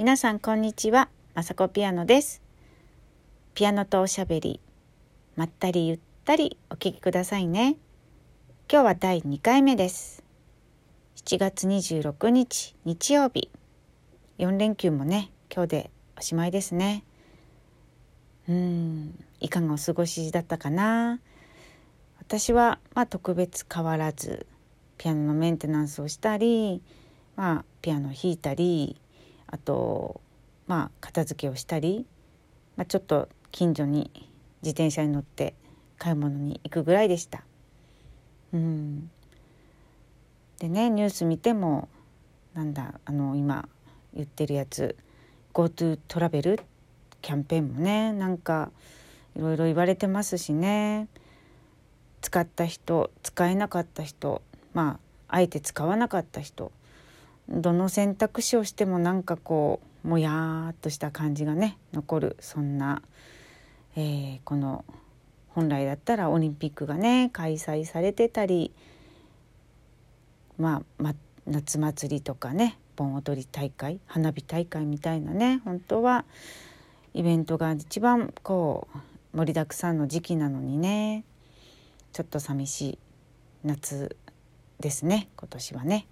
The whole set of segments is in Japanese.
皆さんこんにちは、まさこピアノです。ピアノとおしゃべり、まったりゆったりお聴きくださいね。今日は第2回目です。7月26日日曜日、4連休もね、今日でおしまいですね。うん、いかがお過ごしだったかな？私はまあ特別変わらずピアノのメンテナンスをしたり、まあ、ピアノ弾いたりあとまあ片付けをしたり、まあ、ちょっと近所に自転車に乗って買い物に行くぐらいでした。うんでねニュース見てもなんだあの今言ってるやつ GoTo トラベルキャンペーンもねなんかいろいろ言われてますしね使った人使えなかった人まああえて使わなかった人どの選択肢をしてもなんかこうもやーっとした感じがね残るそんな、えー、この本来だったらオリンピックがね開催されてたり、まあ、ま夏祭りとかね盆踊り大会花火大会みたいなね本当はイベントが一番こう盛りだくさんの時期なのにねちょっと寂しい夏ですね今年はね。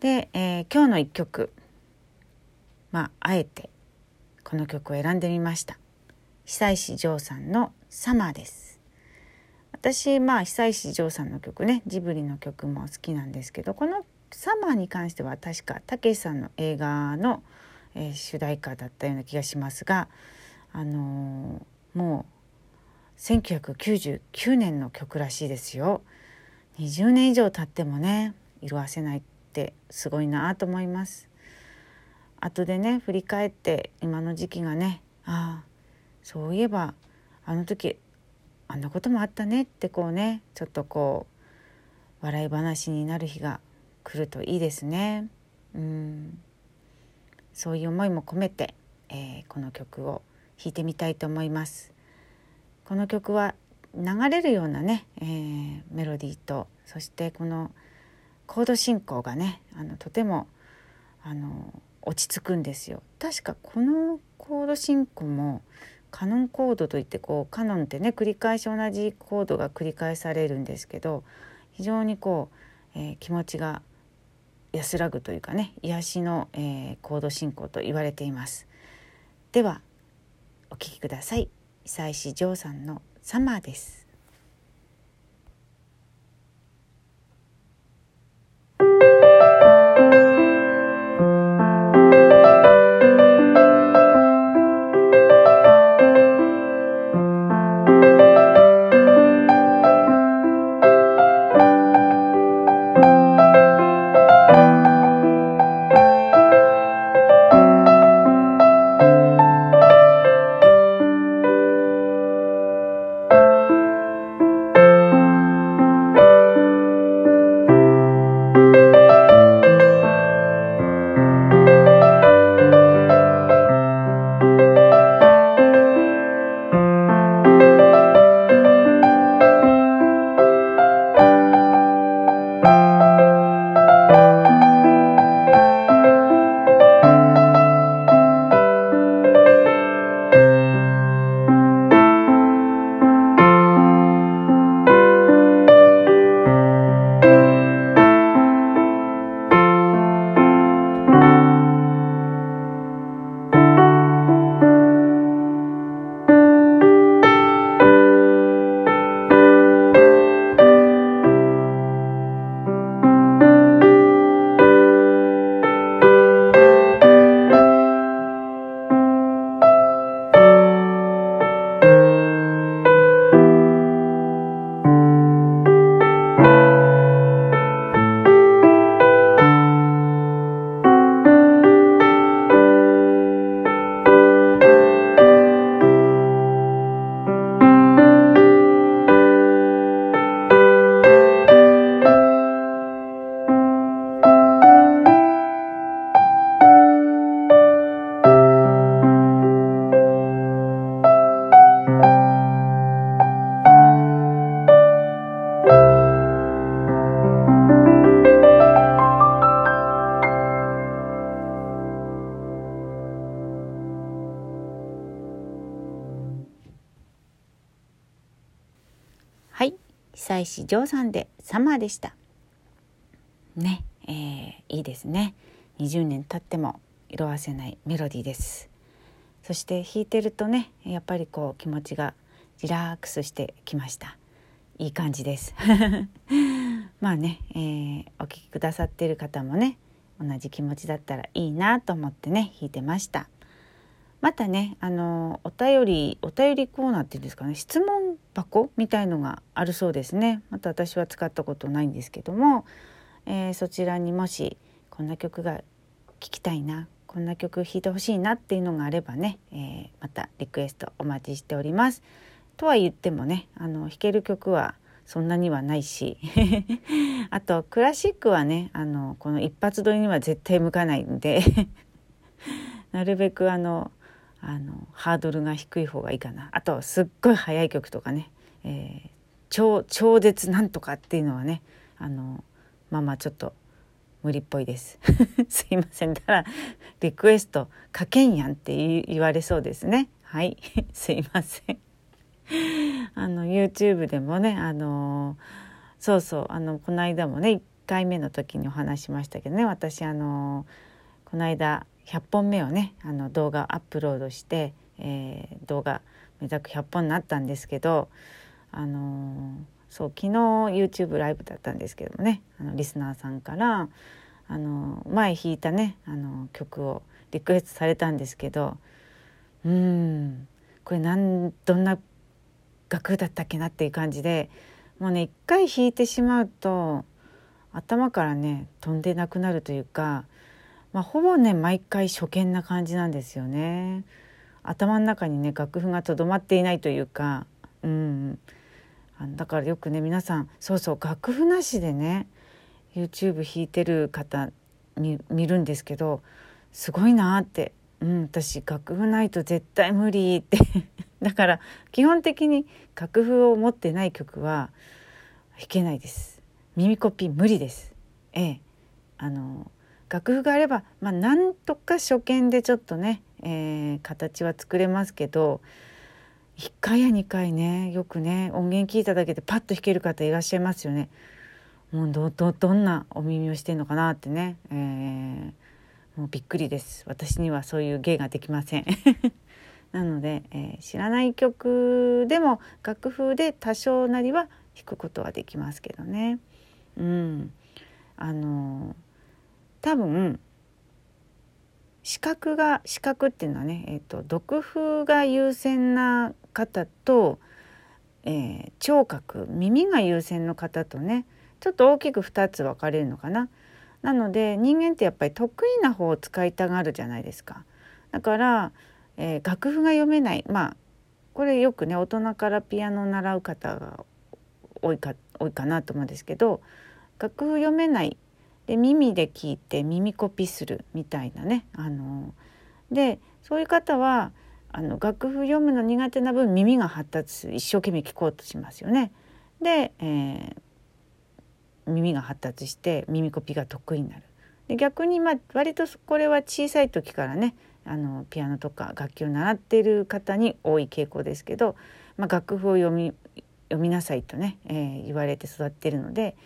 で、えー、今日の一曲。まああえてこの曲を選んでみました。久石譲さんの「サマー」です。私まあ久石譲さんの曲ねジブリの曲も好きなんですけどこの「サマー」に関しては確かたけしさんの映画の、えー、主題歌だったような気がしますがあのー、もう1999年の曲らしいですよ。20年以上経ってもね色あせないってすごいなと思います。後でね振り返って今の時期がねああそういえばあの時あんなこともあったねってこうねちょっとこう笑い話になる日が来るといいですね。うん。そういう思いも込めて、えー、この曲を弾いてみたいと思います。この曲は流れるようなね、えー、メロディーとそしてこのコード進行がねあのとてもあの落ち着くんですよ。確かこのコード進行もカノンコードといってこうカノンってね繰り返し同じコードが繰り返されるんですけど非常にこう、えー、気持ちが安らぐというかね癒しの、えー、コード進行と言われています。ではお聴きください。久石譲さんのサマーです。久石譲さんでサマーでした。ねえー、いいですね。20年経っても色あせないメロディーです。そして弾いてるとねやっぱりこう気持ちがリラックスしてきました。いい感じです。まあね、えー、お聴きくださっている方もね同じ気持ちだったらいいなと思ってね弾いてました。またねあのお便りお便りコーナーっていうんですかね質問箱みたいのがあるそうですねまた私は使ったことないんですけども、えー、そちらにもしこんな曲が聴きたいなこんな曲弾いてほしいなっていうのがあればね、えー、またリクエストお待ちしております。とは言ってもねあの弾ける曲はそんなにはないし あとクラシックはねあのこの一発撮りには絶対向かないんで なるべくあのあのハードルが低い方がいいかな。あとすっごい速い曲とかね、えー、超超絶なんとかっていうのはねあのまあまあちょっと無理っぽいです。すいません。だからリクエストかけんやんって言われそうですね。はい。すいません。あの YouTube でもねあのそうそう。あのこの間もね1回目の時にお話しましたけどね。私あのこの間100本目をねあの動画アップロードして、えー、動画めざく100本になったんですけどあのそう昨日 YouTube ライブだったんですけどもねあのリスナーさんからあの前弾いたねあの曲をリクエストされたんですけどうんこれなんどんな楽だったっけなっていう感じでもうね一回弾いてしまうと頭からね飛んでなくなるというか、まあ、ほぼね毎回初見な感じなんですよね。頭の中にね楽譜がとどまっていないというか、うん、だからよくね皆さんそうそう楽譜なしでね YouTube 弾いてる方見るんですけどすごいなって、うん、私楽譜ないと絶対無理って。だから基本的に楽譜を持ってない曲は弾けないです。耳コピ無理です。ええ。あの楽譜があればまあなんとか初見でちょっとね、えー、形は作れますけど1回や2回ねよくね音源聞いただけでパッと弾ける方いらっしゃいますよね。もうどどどんなお耳をしてんのかなってね、えー、もうびっくりです。私にはそういう芸ができません。なので、えー、知らない曲でも楽譜で多少なりは弾くことはできますけどね。うん。あの多分視覚が視覚っていうのはね、えーと、読譜が優先な方と、えー、聴覚耳が優先の方とねちょっと大きく2つ分かれるのかな。なので人間ってやっぱり得意な方を使いたがるじゃないですか。だから、えー、楽譜が読めないまあこれよくね大人からピアノを習う方が多いか多いかなと思うんですけど楽譜読めないで耳で聞いて耳コピするみたいなねあのでそういう方はあの楽譜読むの苦手な分耳が発達する一生懸命聞こうとしますよね。で、えー、耳が発達して耳コピが得意になる。で逆にまあ割とこれは小さい時からねあのピアノとか楽器を習っている方に多い傾向ですけど、まあ、楽譜を読み読みなさいとね、えー、言われて育ってるので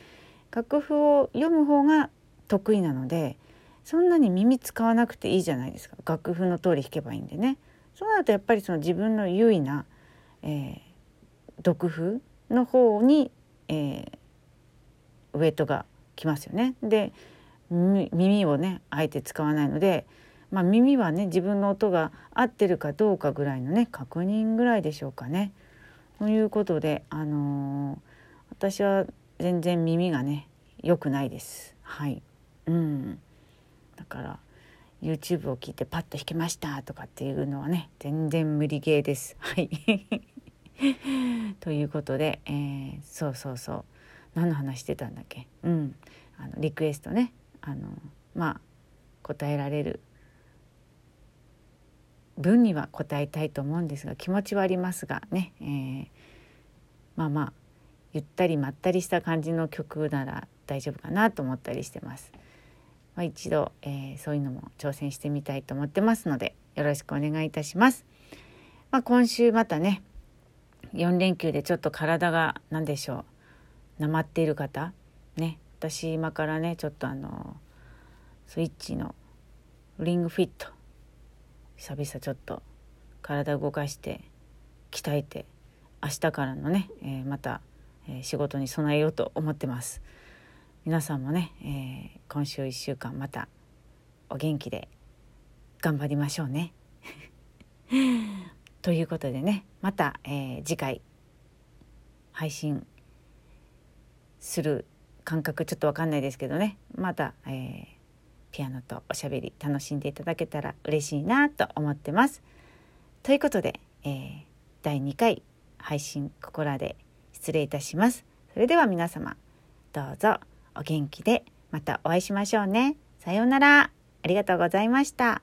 楽譜を読む方が得意なのでそんなに耳使わなくていいじゃないですか楽譜の通り弾けばいいんでね。そうなるとやっぱりその自分の優位な、えー、読譜の方に、えー、ウエイトがきますよね。で耳をねあえて使わないので、まあ、耳はね自分の音が合ってるかどうかぐらいのね確認ぐらいでしょうかね。ということで、あのー、私は全然耳がね良くないです。はい、うん、だから YouTube を聞いてパッと弾けましたとかっていうのはね全然無理ゲーです。はい。ということで、えー、そうそうそう。何の話してたんだっけ？うん。あのリクエストね。あのまあ答えられる。文には答えたいと思うんですが気持ちはありますがね、えー、まあまあゆったりまったりした感じの曲なら大丈夫かなと思ったりしてます。まあ、一度、えー、そういうのも挑戦してみたいと思ってますのでよろしくお願いいたします。まあ、今週またね4連休でちょっと体が何でしょうなまっている方ね私今からねちょっとあのスイッチのリングフィット久々ちょっと体動かして鍛えて明日からのね、えー、また、え、仕事に備えようと思ってます皆さんもね、えー、今週1週間またお元気で頑張りましょうね ということでねまた、え次回配信する感覚ちょっと分かんないですけどねまた、えー、ピアノとおしゃべり楽しんでいただけたら嬉しいなと思ってます。ということで、えー、第2回配信ここらで失礼いたします。それでは皆様どうぞお元気でまたお会いしましょうね。さようなら。ありがとうございました。